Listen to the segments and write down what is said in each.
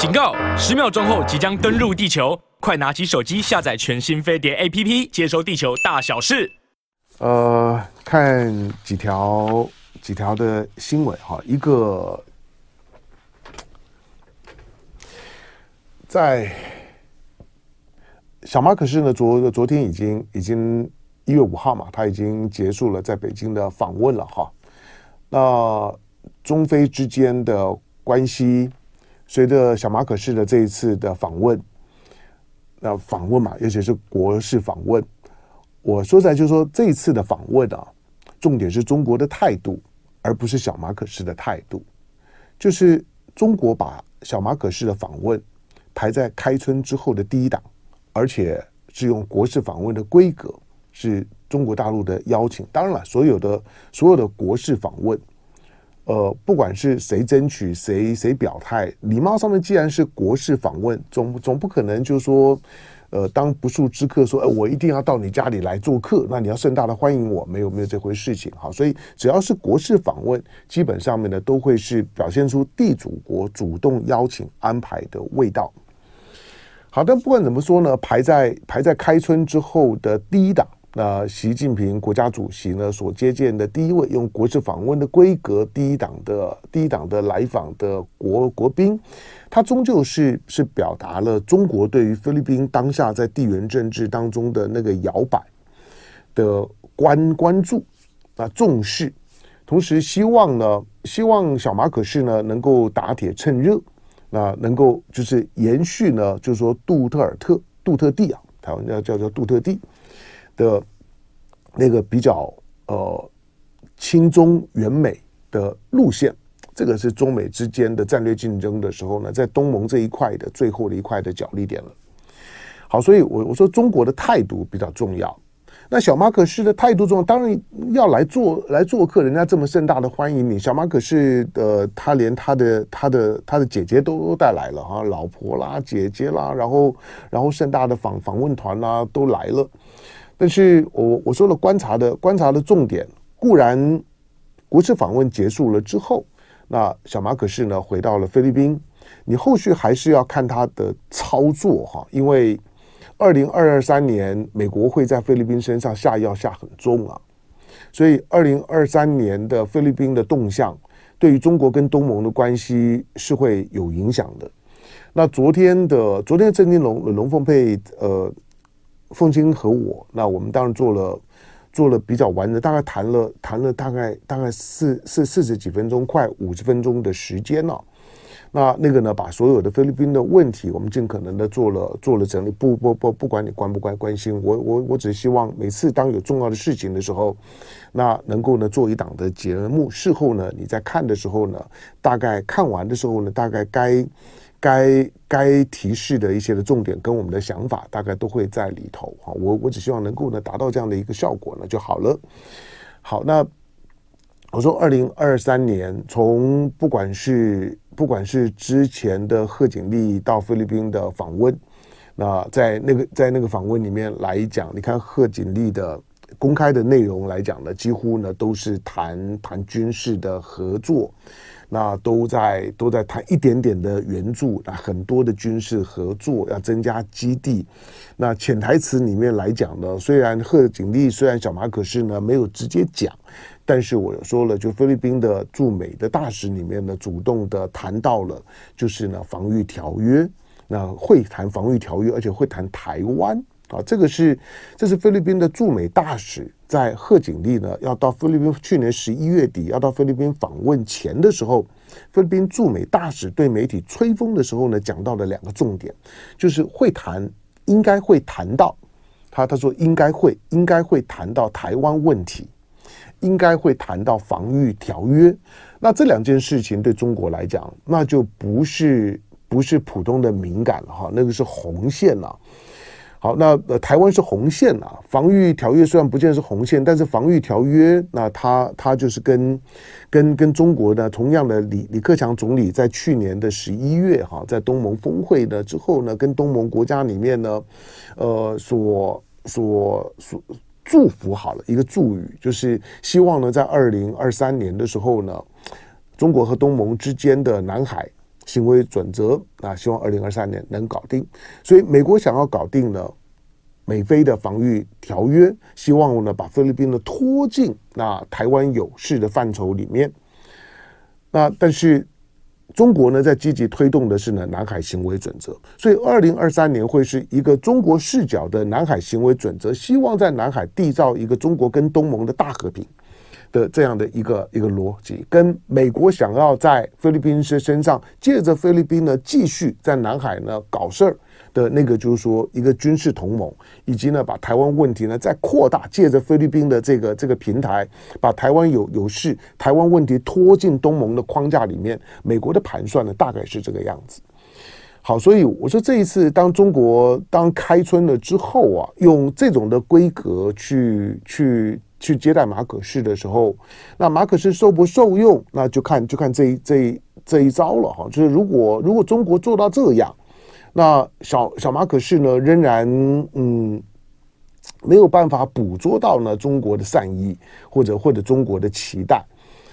警告！十秒钟后即将登陆地球，快拿起手机下载全新飞碟 APP，接收地球大小事。呃，看几条几条的新闻哈，一个在小马可是呢，昨昨天已经已经一月五号嘛，他已经结束了在北京的访问了哈。那中非之间的关系，随着小马可仕的这一次的访问，那访问嘛，尤其是国事访问，我说在就是说这一次的访问啊，重点是中国的态度，而不是小马可仕的态度。就是中国把小马可仕的访问排在开春之后的第一档，而且是用国事访问的规格，是中国大陆的邀请。当然了，所有的所有的国事访问。呃，不管是谁争取，谁谁表态，礼貌上面既然是国事访问，总总不可能就是说，呃，当不速之客说，哎，我一定要到你家里来做客，那你要盛大的欢迎我，没有没有这回事情哈。所以只要是国事访问，基本上面呢都会是表现出地主国主动邀请安排的味道。好，但不管怎么说呢，排在排在开春之后的第一档。那习近平国家主席呢，所接见的第一位用国事访问的规格第一档的第一档的来访的国国宾，他终究是是表达了中国对于菲律宾当下在地缘政治当中的那个摇摆的关关注啊重视，同时希望呢，希望小马可是呢能够打铁趁热，那能够就是延续呢，就是说杜特尔特杜特地啊，台湾叫叫叫杜特地。的那个比较呃亲中远美的路线，这个是中美之间的战略竞争的时候呢，在东盟这一块的最后的一块的角力点了。好，所以我我说中国的态度比较重要。那小马可是的态度重要，当然要来做来做客，人家这么盛大的欢迎你。小马可是的他连他的他的他的姐姐都带来了哈，老婆啦、姐姐啦，然后然后盛大的访访问团啦都来了。但是我我说了观察的观察的重点，固然国事访问结束了之后，那小马可是呢回到了菲律宾，你后续还是要看他的操作哈，因为二零二二三年美国会在菲律宾身上下药下很重啊，所以二零二三年的菲律宾的动向，对于中国跟东盟的关系是会有影响的。那昨天的昨天的郑金龙龙凤配呃。凤清和我，那我们当然做了做了比较完整，大概谈了谈了大概大概四四四十几分钟，快五十分钟的时间了。那那个呢，把所有的菲律宾的问题，我们尽可能的做了做了整理。不不不，不管你关不关关心，我我我只希望每次当有重要的事情的时候，那能够呢做一档的节目。事后呢，你在看的时候呢，大概看完的时候呢，大概该。该该提示的一些的重点跟我们的想法大概都会在里头哈，我我只希望能够呢达到这样的一个效果呢就好了。好，那我说二零二三年从不管是不管是之前的贺锦丽到菲律宾的访问，那在那个在那个访问里面来讲，你看贺锦丽的公开的内容来讲呢，几乎呢都是谈谈军事的合作。那都在都在谈一点点的援助，那很多的军事合作要增加基地。那潜台词里面来讲呢，虽然贺锦丽虽然小马可是呢没有直接讲，但是我说了，就菲律宾的驻美的大使里面呢，主动的谈到了，就是呢防御条约，那会谈防御条约，而且会谈台湾。啊，这个是这是菲律宾的驻美大使在贺锦丽呢要到菲律宾，去年十一月底要到菲律宾访问前的时候，菲律宾驻美大使对媒体吹风的时候呢，讲到了两个重点，就是会谈应该会谈到他他说应该会应该会谈到台湾问题，应该会谈到防御条约。那这两件事情对中国来讲，那就不是不是普通的敏感了哈，那个是红线了。好，那呃，台湾是红线啊。防御条约虽然不见是红线，但是防御条约，那他他就是跟跟跟中国的同样的李李克强总理在去年的十一月哈，在东盟峰会的之后呢，跟东盟国家里面呢，呃，所所所祝福好了一个祝语，就是希望呢，在二零二三年的时候呢，中国和东盟之间的南海行为准则，啊希望二零二三年能搞定。所以美国想要搞定呢美菲的防御条约，希望呢把菲律宾呢拖进那台湾有事的范畴里面。那但是中国呢在积极推动的是呢南海行为准则，所以二零二三年会是一个中国视角的南海行为准则，希望在南海缔造一个中国跟东盟的大和平。的这样的一个一个逻辑，跟美国想要在菲律宾身身上借着菲律宾呢继续在南海呢搞事儿的那个，就是说一个军事同盟，以及呢把台湾问题呢再扩大，借着菲律宾的这个这个平台，把台湾有有事台湾问题拖进东盟的框架里面。美国的盘算呢大概是这个样子。好，所以我说这一次当中国当开春了之后啊，用这种的规格去去。去接待马可仕的时候，那马可仕受不受用，那就看就看这一这一这一招了哈。就是如果如果中国做到这样，那小小马可仕呢仍然嗯没有办法捕捉到呢中国的善意或者或者中国的期待。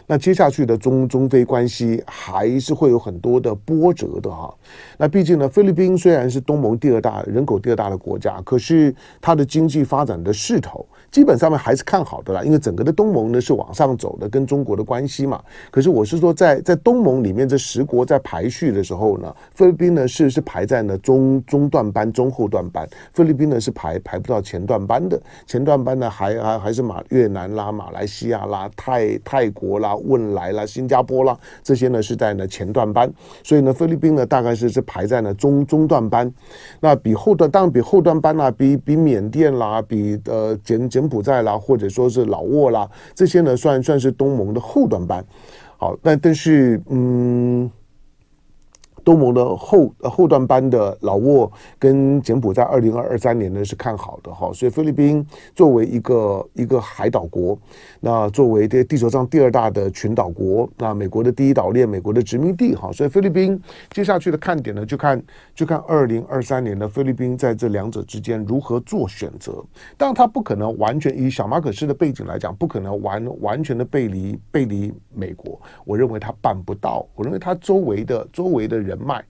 那接下去的中中非关系还是会有很多的波折的哈。那毕竟呢，菲律宾虽然是东盟第二大人口第二大的国家，可是它的经济发展的势头基本上面还是看好的啦。因为整个的东盟呢是往上走的，跟中国的关系嘛。可是我是说，在在东盟里面这十国在排序的时候呢，菲律宾呢是是排在呢中中段班、中后段班。菲律宾呢是排排不到前段班的，前段班呢还还还是马越南啦、马来西亚啦、泰泰国啦。汶莱啦，新加坡啦，这些呢是在呢前段班，所以呢菲律宾呢大概是是排在呢中中段班，那比后段当然比后段班啦，比比缅甸啦，比呃柬柬埔寨啦，或者说是老挝啦，这些呢算算是东盟的后段班。好，那但是嗯。东盟的后后段班的老挝跟柬埔寨，二零二二三年呢是看好的哈，所以菲律宾作为一个一个海岛国，那作为这地球上第二大的群岛国，那美国的第一岛链，美国的殖民地哈，所以菲律宾接下去的看点呢，就看就看二零二三年的菲律宾在这两者之间如何做选择。当然，他不可能完全以小马可斯的背景来讲，不可能完完全的背离背离美国。我认为他办不到，我认为他周围的周围的人。脉，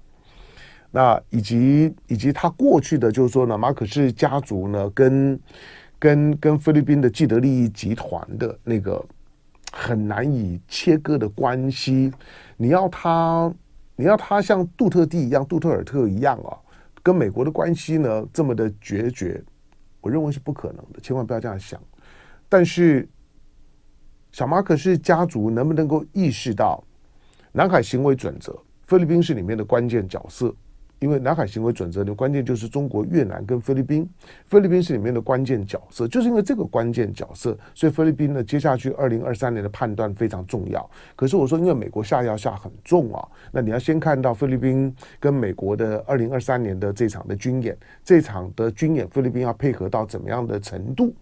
那以及以及他过去的就是说呢，马可仕家族呢，跟跟跟菲律宾的既得利益集团的那个很难以切割的关系，你要他你要他像杜特地一样，杜特尔特一样啊，跟美国的关系呢这么的决绝，我认为是不可能的，千万不要这样想。但是小马可仕家族能不能够意识到南海行为准则？菲律宾是里面的关键角色，因为南海行为准则的关键就是中国、越南跟菲律宾。菲律宾是里面的关键角色，就是因为这个关键角色，所以菲律宾呢，接下去二零二三年的判断非常重要。可是我说，因为美国下药下很重啊，那你要先看到菲律宾跟美国的二零二三年的这场的军演，这场的军演，菲律宾要配合到怎么样的程度？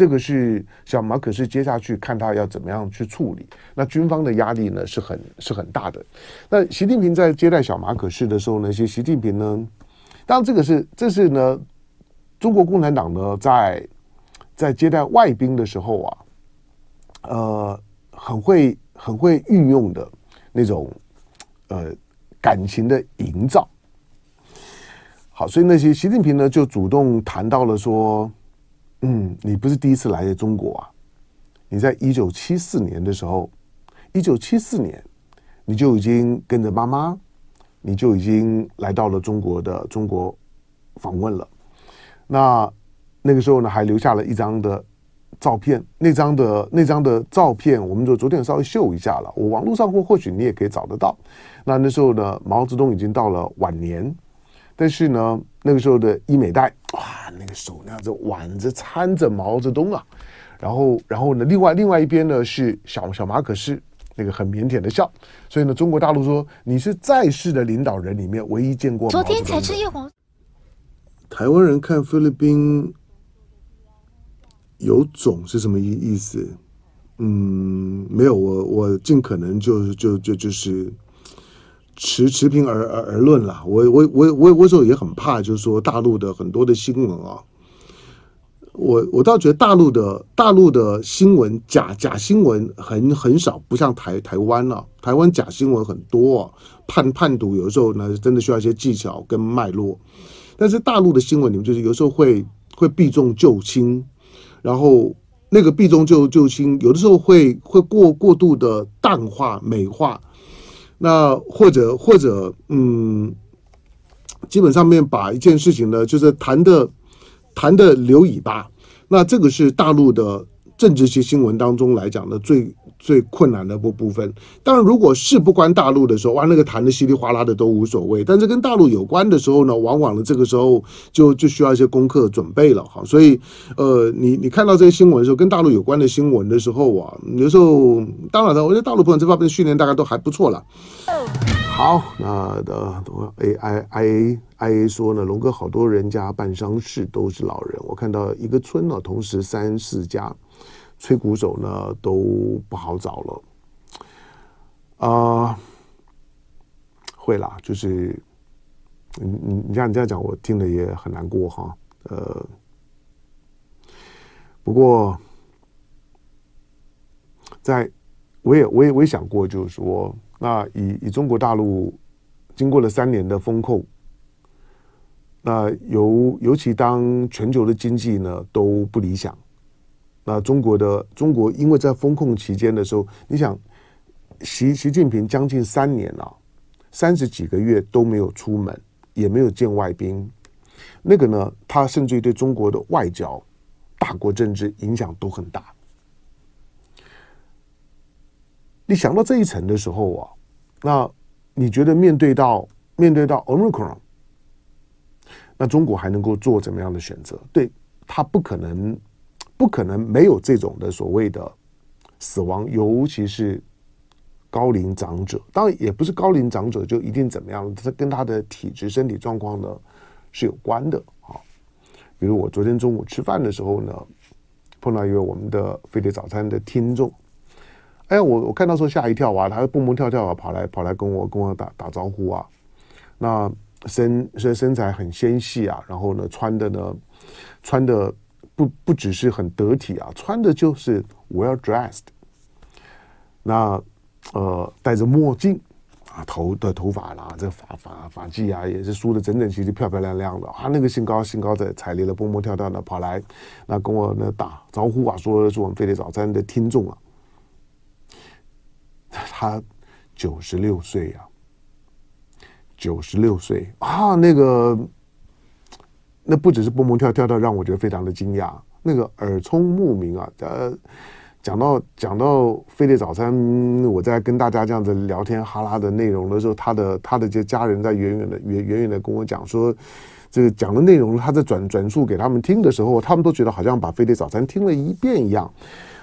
这个是小马可是接下去看他要怎么样去处理，那军方的压力呢是很是很大的。那习近平在接待小马可是的时候呢，其实习近平呢，当然这个是这是呢，中国共产党呢在在接待外宾的时候啊，呃，很会很会运用的那种呃感情的营造。好，所以那些习近平呢就主动谈到了说。嗯，你不是第一次来中国啊！你在一九七四年的时候，一九七四年你就已经跟着妈妈，你就已经来到了中国的中国访问了。那那个时候呢，还留下了一张的照片。那张的那张的照片，我们就昨天稍微秀一下了。我网络上或或许你也可以找得到。那那时候呢，毛泽东已经到了晚年。但是呢，那个时候的伊美代，哇，那个手那样子挽着搀着毛泽东啊，然后，然后呢，另外另外一边呢是小小马可是，那个很腼腆的笑。所以呢，中国大陆说你是在世的领导人里面唯一见过。昨天才吃叶黄。台湾人看菲律宾有种是什么意意思？嗯，没有，我我尽可能就就就就是。持持平而而而论啦，我我我我我有时候也很怕，就是说大陆的很多的新闻啊，我我倒觉得大陆的大陆的新闻假假新闻很很少，不像台台湾了、啊。台湾假新闻很多、啊，判判读有时候呢，真的需要一些技巧跟脉络。但是大陆的新闻，你们就是有时候会会避重就轻，然后那个避重就就轻，有的时候会会过过度的淡化美化，那或者或者嗯，基本上面把一件事情呢，就是谈的。谈的留尾巴，那这个是大陆的政治性新闻当中来讲的最最困难的部部分。当然，如果事不关大陆的时候，哇，那个谈的稀里哗啦的都无所谓。但是跟大陆有关的时候呢，往往呢这个时候就就需要一些功课准备了哈。所以，呃，你你看到这些新闻的时候，跟大陆有关的新闻的时候啊，有时候当然了，我觉得大陆朋友这方面的训练大概都还不错了。好，那的 A I I A I A 说呢，龙哥好多人家办丧事都是老人，我看到一个村呢，同时三四家吹鼓手呢都不好找了。啊、会啦，就是你你你这样你这样讲，我听了也很难过哈。呃，不过在我也我也我也想过，就是说。那以以中国大陆经过了三年的风控，那尤尤其当全球的经济呢都不理想，那中国的中国因为在封控期间的时候，你想习习近平将近三年了，三十几个月都没有出门，也没有见外宾，那个呢，他甚至于对中国的外交、大国政治影响都很大。你想到这一层的时候啊，那你觉得面对到面对到 Omicron，那中国还能够做怎么样的选择？对，他不可能不可能没有这种的所谓的死亡，尤其是高龄长者。当然也不是高龄长者就一定怎么样，这跟他的体质、身体状况呢是有关的啊。比如我昨天中午吃饭的时候呢，碰到一位我们的飞碟早餐的听众。哎，我我看到时候吓一跳啊，他蹦蹦跳跳啊，跑来跑来跟我跟我打打招呼啊。那身身身材很纤细啊，然后呢穿的呢穿的不不只是很得体啊，穿的就是 well dressed。那呃戴着墨镜啊，头的头发啦，这发发发髻啊也是梳的整整齐齐、漂漂亮亮的啊。那个兴高兴高的踩雷了，蹦蹦跳跳的跑来，那跟我呢打招呼啊，说是我们飞碟早餐的听众啊。他九十六岁呀，九十六岁啊，那个那不只是蹦蹦跳跳的，让我觉得非常的惊讶。那个耳聪目明啊，呃，讲到讲到飞碟早餐，我在跟大家这样子聊天哈拉的内容的时候，他的他的这家人在远远的远远远的跟我讲说，这个讲的内容，他在转转述给他们听的时候，他们都觉得好像把飞碟早餐听了一遍一样。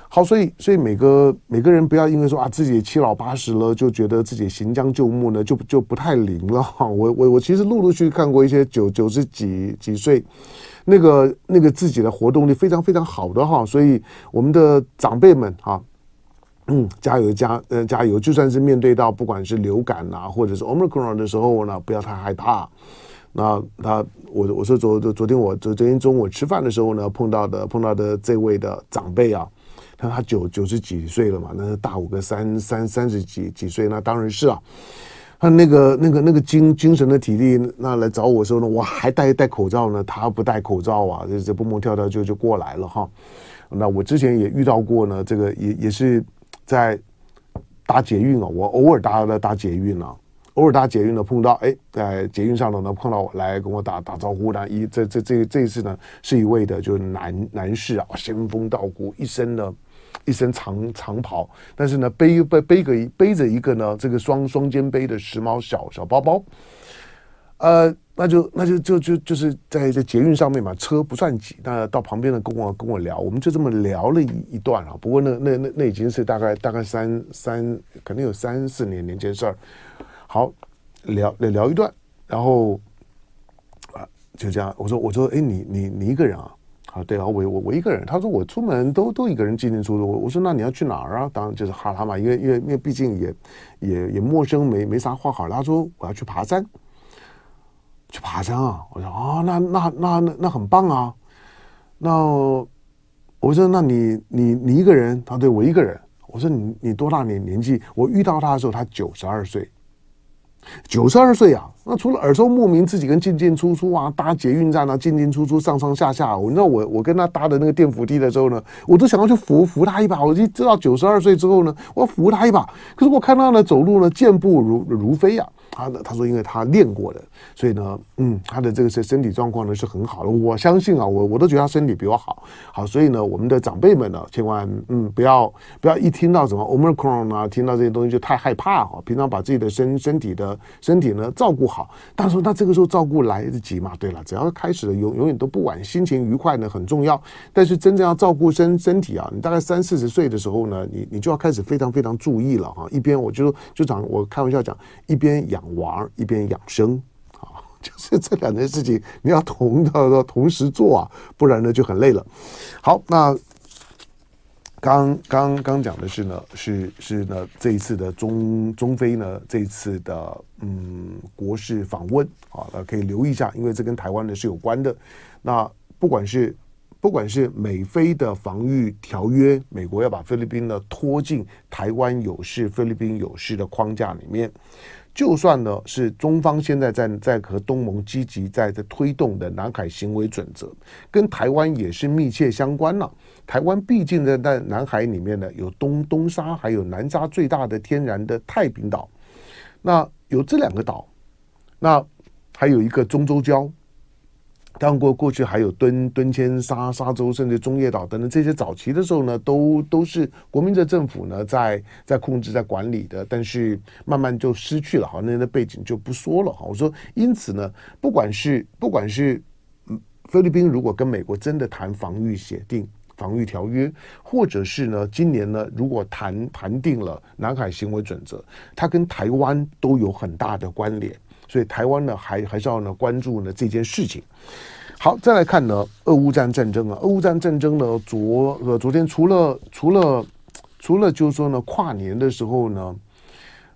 好，所以所以每个每个人不要因为说啊自己七老八十了，就觉得自己行将就木呢，就就不太灵了 哈。我我我其实陆陆续续看过一些九九十几几岁，那个那个自己的活动力非常非常好的哈。所以我们的长辈们哈，嗯，加油加呃加油，就算是面对到不管是流感啊，或者是 Omicron 的时候呢，不要太害怕。那他我我说昨昨天我昨昨天中午吃饭的时候呢，碰到的碰到的这位的长辈啊。他他九九十几岁了嘛，那大五个三三三十几几岁，那当然是啊。他那个那个那个精精神的体力，那来找我的时候呢，我还戴戴口罩呢，他不戴口罩啊，这这蹦蹦跳跳就就过来了哈。那我之前也遇到过呢，这个也也是在搭捷运啊，我偶尔搭了搭捷运啊，偶尔搭捷运呢碰到哎，在捷运上头呢碰到我来跟我打打招呼的，一这这这这一次呢是一位的就是男男士啊，仙风道骨，一身的。一身长长袍，但是呢，背背背个背着一个呢，这个双双肩背的时髦小小包包，呃，那就那就就就就是在在捷运上面嘛，车不算挤，那到旁边的跟我跟我聊，我们就这么聊了一一段啊。不过那那那那已经是大概大概三三，可能有三四年年前事儿。好，聊聊一段，然后啊就这样，我说我说哎，你你你一个人啊？啊，对啊，我我我一个人。他说我出门都都一个人进进出出。我说那你要去哪儿啊？当然就是哈拉嘛，因为因为因为毕竟也也也陌生，没没啥话好。他说我要去爬山，去爬山啊。我说啊、哦，那那那那那很棒啊。那我说，那你你你一个人？他对我一个人。我说你你多大年年纪？我遇到他的时候，他九十二岁。九十二岁啊，那除了耳聪目明，自己跟进进出出啊，搭捷运站啊，进进出出，上上下下。我你知道我我跟他搭的那个电扶梯的时候呢，我都想要去扶扶他一把。我就知道九十二岁之后呢，我要扶他一把。可是我看他呢走路呢，健步如如飞呀、啊。他的他说，因为他练过的，所以呢，嗯，他的这个是身体状况呢是很好的。我相信啊，我我都觉得他身体比我好。好，所以呢，我们的长辈们呢，千万嗯不要不要一听到什么 Omicron 啊，听到这些东西就太害怕哈。平常把自己的身身体的身体呢照顾好。但是那这个时候照顾来得及吗？对了，只要开始了，永永远都不晚。心情愉快呢很重要，但是真正要照顾身身体啊，你大概三四十岁的时候呢，你你就要开始非常非常注意了哈。一边我就就讲，我开玩笑讲，一边养。娃一边养生啊，就是这两件事情你要同的同时做啊，不然呢就很累了。好，那刚刚刚讲的是呢，是是呢这一次的中中菲呢这一次的嗯国事访问啊，可以留意一下，因为这跟台湾呢是有关的。那不管是不管是美菲的防御条约，美国要把菲律宾呢拖进台湾有事、菲律宾有事的框架里面。就算呢是中方现在在在和东盟积极在在推动的南海行为准则，跟台湾也是密切相关了。台湾毕竟呢在南海里面呢，有东东沙还有南沙最大的天然的太平岛，那有这两个岛，那还有一个中洲礁。当过过去还有敦敦谦沙沙洲，甚至中业岛等等这些早期的时候呢，都都是国民的政府呢在在控制在管理的，但是慢慢就失去了，好，那的背景就不说了哈。我说，因此呢，不管是不管是菲律宾如果跟美国真的谈防御协定、防御条约，或者是呢今年呢如果谈谈定了南海行为准则，它跟台湾都有很大的关联。所以台湾呢，还还是要呢关注呢这件事情。好，再来看呢，俄乌战战争啊，俄乌战战争呢，昨呃昨天除了除了除了就是说呢，跨年的时候呢，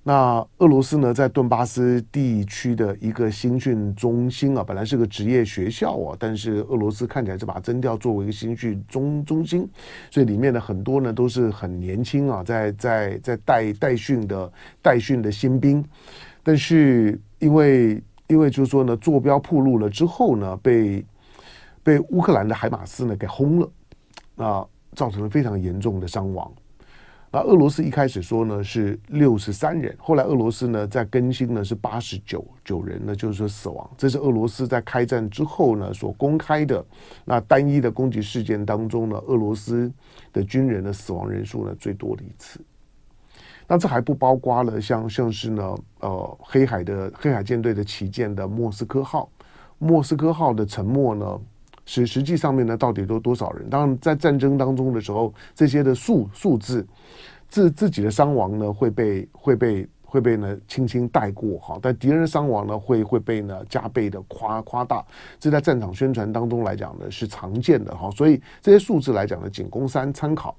那俄罗斯呢在顿巴斯地区的一个新训中心啊，本来是个职业学校啊，但是俄罗斯看起来是把征调作为一个新训中中心，所以里面的很多呢都是很年轻啊，在在在带带训的带训的新兵，但是。因为，因为就是说呢，坐标铺路了之后呢，被被乌克兰的海马斯呢给轰了，啊，造成了非常严重的伤亡。那俄罗斯一开始说呢是六十三人，后来俄罗斯呢在更新呢是八十九九人呢，就是说死亡。这是俄罗斯在开战之后呢所公开的那单一的攻击事件当中呢，俄罗斯的军人的死亡人数呢最多的一次。那这还不包括了像像是呢，呃，黑海的黑海舰队的旗舰的莫斯科号，莫斯科号的沉没呢，是实际上面呢到底都多少人？当然在战争当中的时候，这些的数数字，自自己的伤亡呢会被会被会被呢轻轻带过哈，但敌人的伤亡呢会会被呢加倍的夸夸大，这在战场宣传当中来讲呢是常见的哈，所以这些数字来讲呢仅供三参考。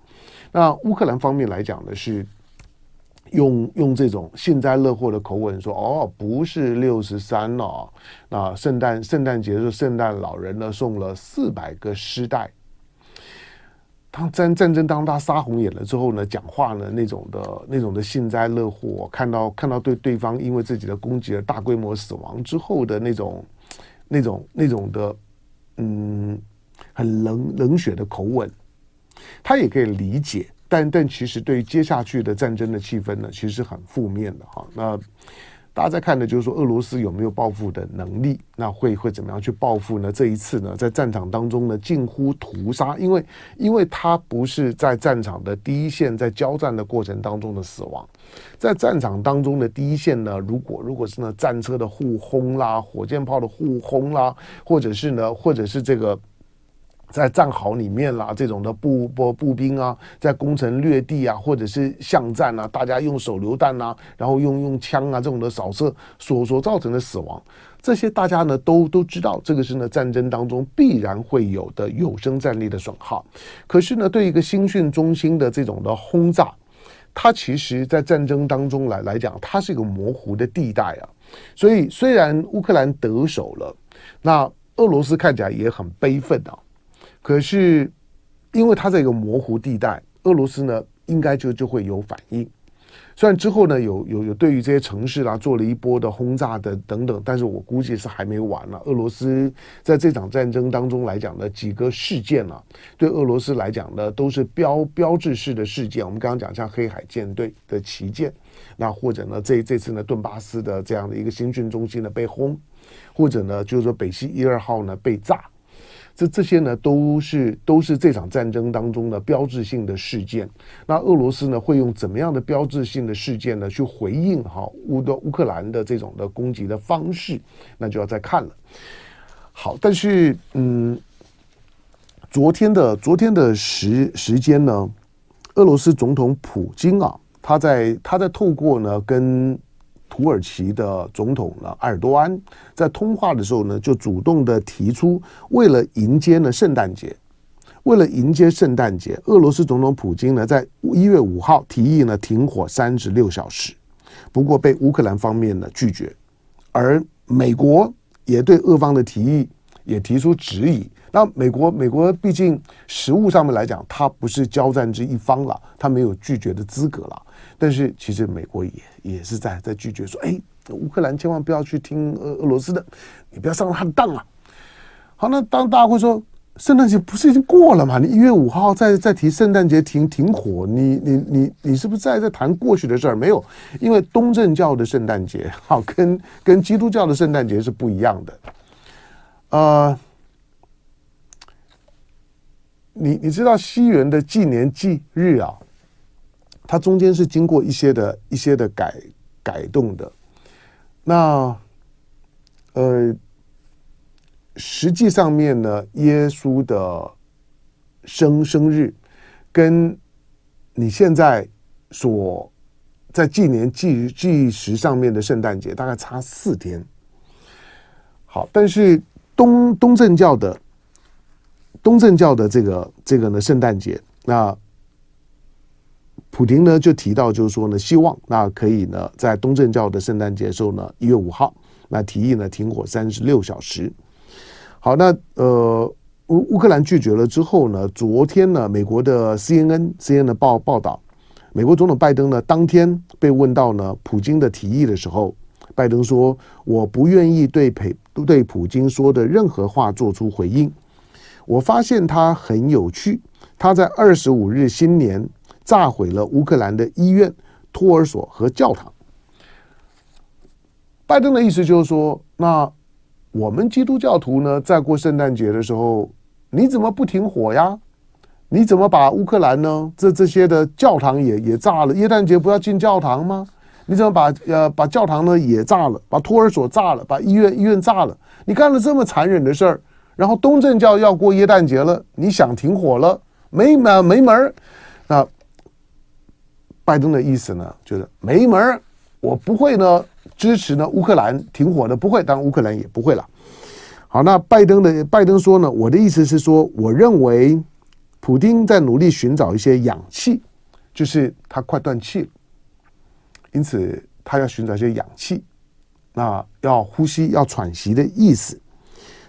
那乌克兰方面来讲呢是。用用这种幸灾乐祸的口吻说：“哦，不是六十三了。那圣诞圣诞节的时候，圣诞老人呢送了四百个尸袋。当战战争当他杀红眼了之后呢，讲话呢那种的那种的幸灾乐祸，看到看到对对方因为自己的攻击而大规模死亡之后的那种那种那种的嗯很冷冷血的口吻，他也可以理解。”但但其实对于接下去的战争的气氛呢，其实是很负面的哈。那大家在看的就是说，俄罗斯有没有报复的能力？那会会怎么样去报复呢？这一次呢，在战场当中呢，近乎屠杀，因为因为他不是在战场的第一线，在交战的过程当中的死亡，在战场当中的第一线呢，如果如果是呢战车的互轰啦，火箭炮的互轰啦，或者是呢，或者是这个。在战壕里面啦，这种的步步步兵啊，在攻城略地啊，或者是巷战啊，大家用手榴弹啊，然后用用枪啊这种的扫射所所造成的死亡，这些大家呢都都知道，这个是呢战争当中必然会有的有生战力的损耗。可是呢，对一个新训中心的这种的轰炸，它其实在战争当中来来讲，它是一个模糊的地带啊。所以虽然乌克兰得手了，那俄罗斯看起来也很悲愤啊。可是因为它在一个模糊地带，俄罗斯呢应该就就会有反应。虽然之后呢有有有对于这些城市啦做了一波的轰炸的等等，但是我估计是还没完了。俄罗斯在这场战争当中来讲的几个事件啊，对俄罗斯来讲呢都是标标志式的事件。我们刚刚讲像黑海舰队的旗舰，那或者呢这这次呢顿巴斯的这样的一个新训中心呢被轰，或者呢就是说北溪一二号呢被炸。这这些呢，都是都是这场战争当中的标志性的事件。那俄罗斯呢，会用怎么样的标志性的事件呢，去回应哈乌的乌克兰的这种的攻击的方式？那就要再看了。好，但是嗯，昨天的昨天的时时间呢，俄罗斯总统普京啊，他在他在透过呢跟。土耳其的总统呢，埃尔多安在通话的时候呢，就主动的提出，为了迎接呢圣诞节，为了迎接圣诞节，俄罗斯总统普京呢，在一月五号提议呢停火三十六小时，不过被乌克兰方面呢拒绝，而美国也对俄方的提议也提出质疑。那美国，美国毕竟实物上面来讲，他不是交战之一方了，他没有拒绝的资格了。但是其实美国也也是在在拒绝说，哎，乌克兰千万不要去听俄俄罗斯的，你不要上他的当啊。好，那当大家会说，圣诞节不是已经过了吗？你一月五号再再提圣诞节停停火，你你你你是不是在在谈过去的事儿？没有，因为东正教的圣诞节好跟跟基督教的圣诞节是不一样的，呃。你你知道西元的纪年纪日啊，它中间是经过一些的一些的改改动的。那呃，实际上面呢，耶稣的生生日跟你现在所在纪年纪纪时上面的圣诞节大概差四天。好，但是东东正教的。东正教的这个这个呢，圣诞节，那普丁呢就提到，就是说呢，希望那可以呢，在东正教的圣诞节时候呢，一月五号，那提议呢停火三十六小时。好，那呃乌乌克兰拒绝了之后呢，昨天呢，美国的 CNN CNN 的报报道，美国总统拜登呢当天被问到呢普京的提议的时候，拜登说，我不愿意对普对普京说的任何话做出回应。我发现他很有趣，他在二十五日新年炸毁了乌克兰的医院、托儿所和教堂。拜登的意思就是说，那我们基督教徒呢，在过圣诞节的时候，你怎么不停火呀？你怎么把乌克兰呢？这这些的教堂也也炸了？耶诞节不要进教堂吗？你怎么把呃把教堂呢也炸了？把托儿所炸了？把医院医院炸了？你干了这么残忍的事儿？然后东正教要过耶诞节了，你想停火了？没门没门儿。那拜登的意思呢，就是没门儿，我不会呢支持呢乌克兰停火的，不会，当然乌克兰也不会了。好，那拜登的拜登说呢，我的意思是说，我认为普丁在努力寻找一些氧气，就是他快断气了，因此他要寻找一些氧气，那要呼吸要喘息的意思。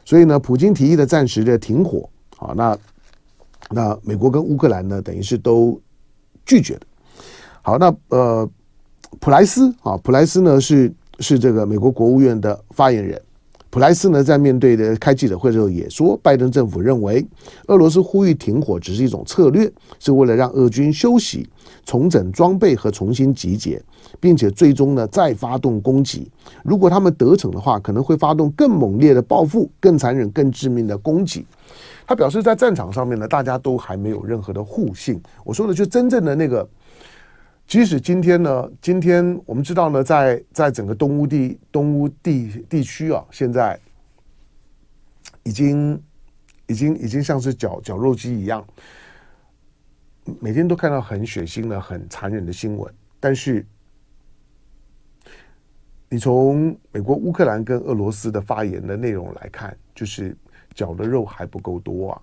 所以呢，普京提议的暂时的停火，好，那那美国跟乌克兰呢，等于是都拒绝的。好，那呃，普莱斯啊，普莱斯呢是是这个美国国务院的发言人。普莱斯呢在面对的开记者会的时候也说，拜登政府认为俄罗斯呼吁停火只是一种策略，是为了让俄军休息、重整装备和重新集结。并且最终呢，再发动攻击。如果他们得逞的话，可能会发动更猛烈的报复、更残忍、更致命的攻击。他表示，在战场上面呢，大家都还没有任何的互信。我说的就真正的那个，即使今天呢，今天我们知道呢，在在整个东乌地东乌地地区啊，现在已经已经已经像是绞绞肉机一样，每天都看到很血腥的、很残忍的新闻，但是。你从美国、乌克兰跟俄罗斯的发言的内容来看，就是绞的肉还不够多啊，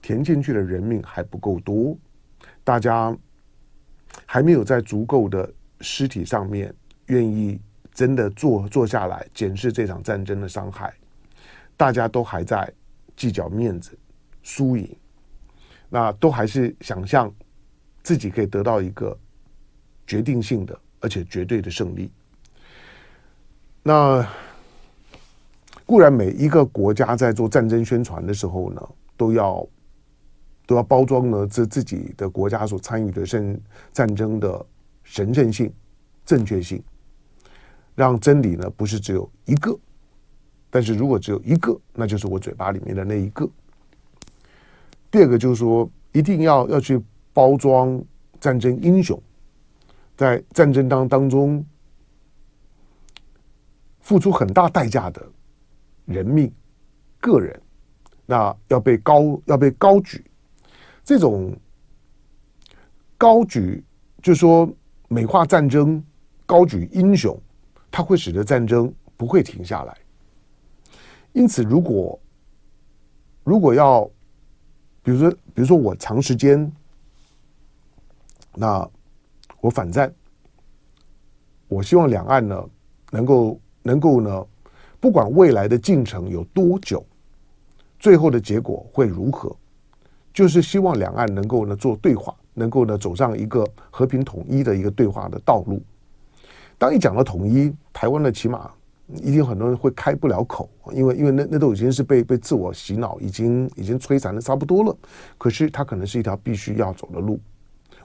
填进去的人命还不够多，大家还没有在足够的尸体上面愿意真的坐坐下来检视这场战争的伤害，大家都还在计较面子，输赢，那都还是想象自己可以得到一个决定性的而且绝对的胜利。那固然每一个国家在做战争宣传的时候呢，都要都要包装呢自自己的国家所参与的战战争的神圣性、正确性，让真理呢不是只有一个。但是如果只有一个，那就是我嘴巴里面的那一个。第二个就是说，一定要要去包装战争英雄，在战争当当中付出很大代价的人命、个人，那要被高要被高举。这种高举，就说美化战争、高举英雄，它会使得战争不会停下来。因此，如果如果要，比如说，比如说我长时间，那我反战，我希望两岸呢能够能够呢，不管未来的进程有多久，最后的结果会如何，就是希望两岸能够呢做对话，能够呢走上一个和平统一的一个对话的道路。当一讲到统一，台湾的起码。一定很多人会开不了口，因为因为那那都已经是被被自我洗脑，已经已经摧残的差不多了。可是它可能是一条必须要走的路。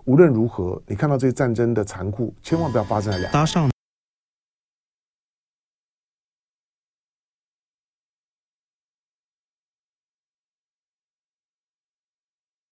无论如何，你看到这些战争的残酷，千万不要发生在两岸。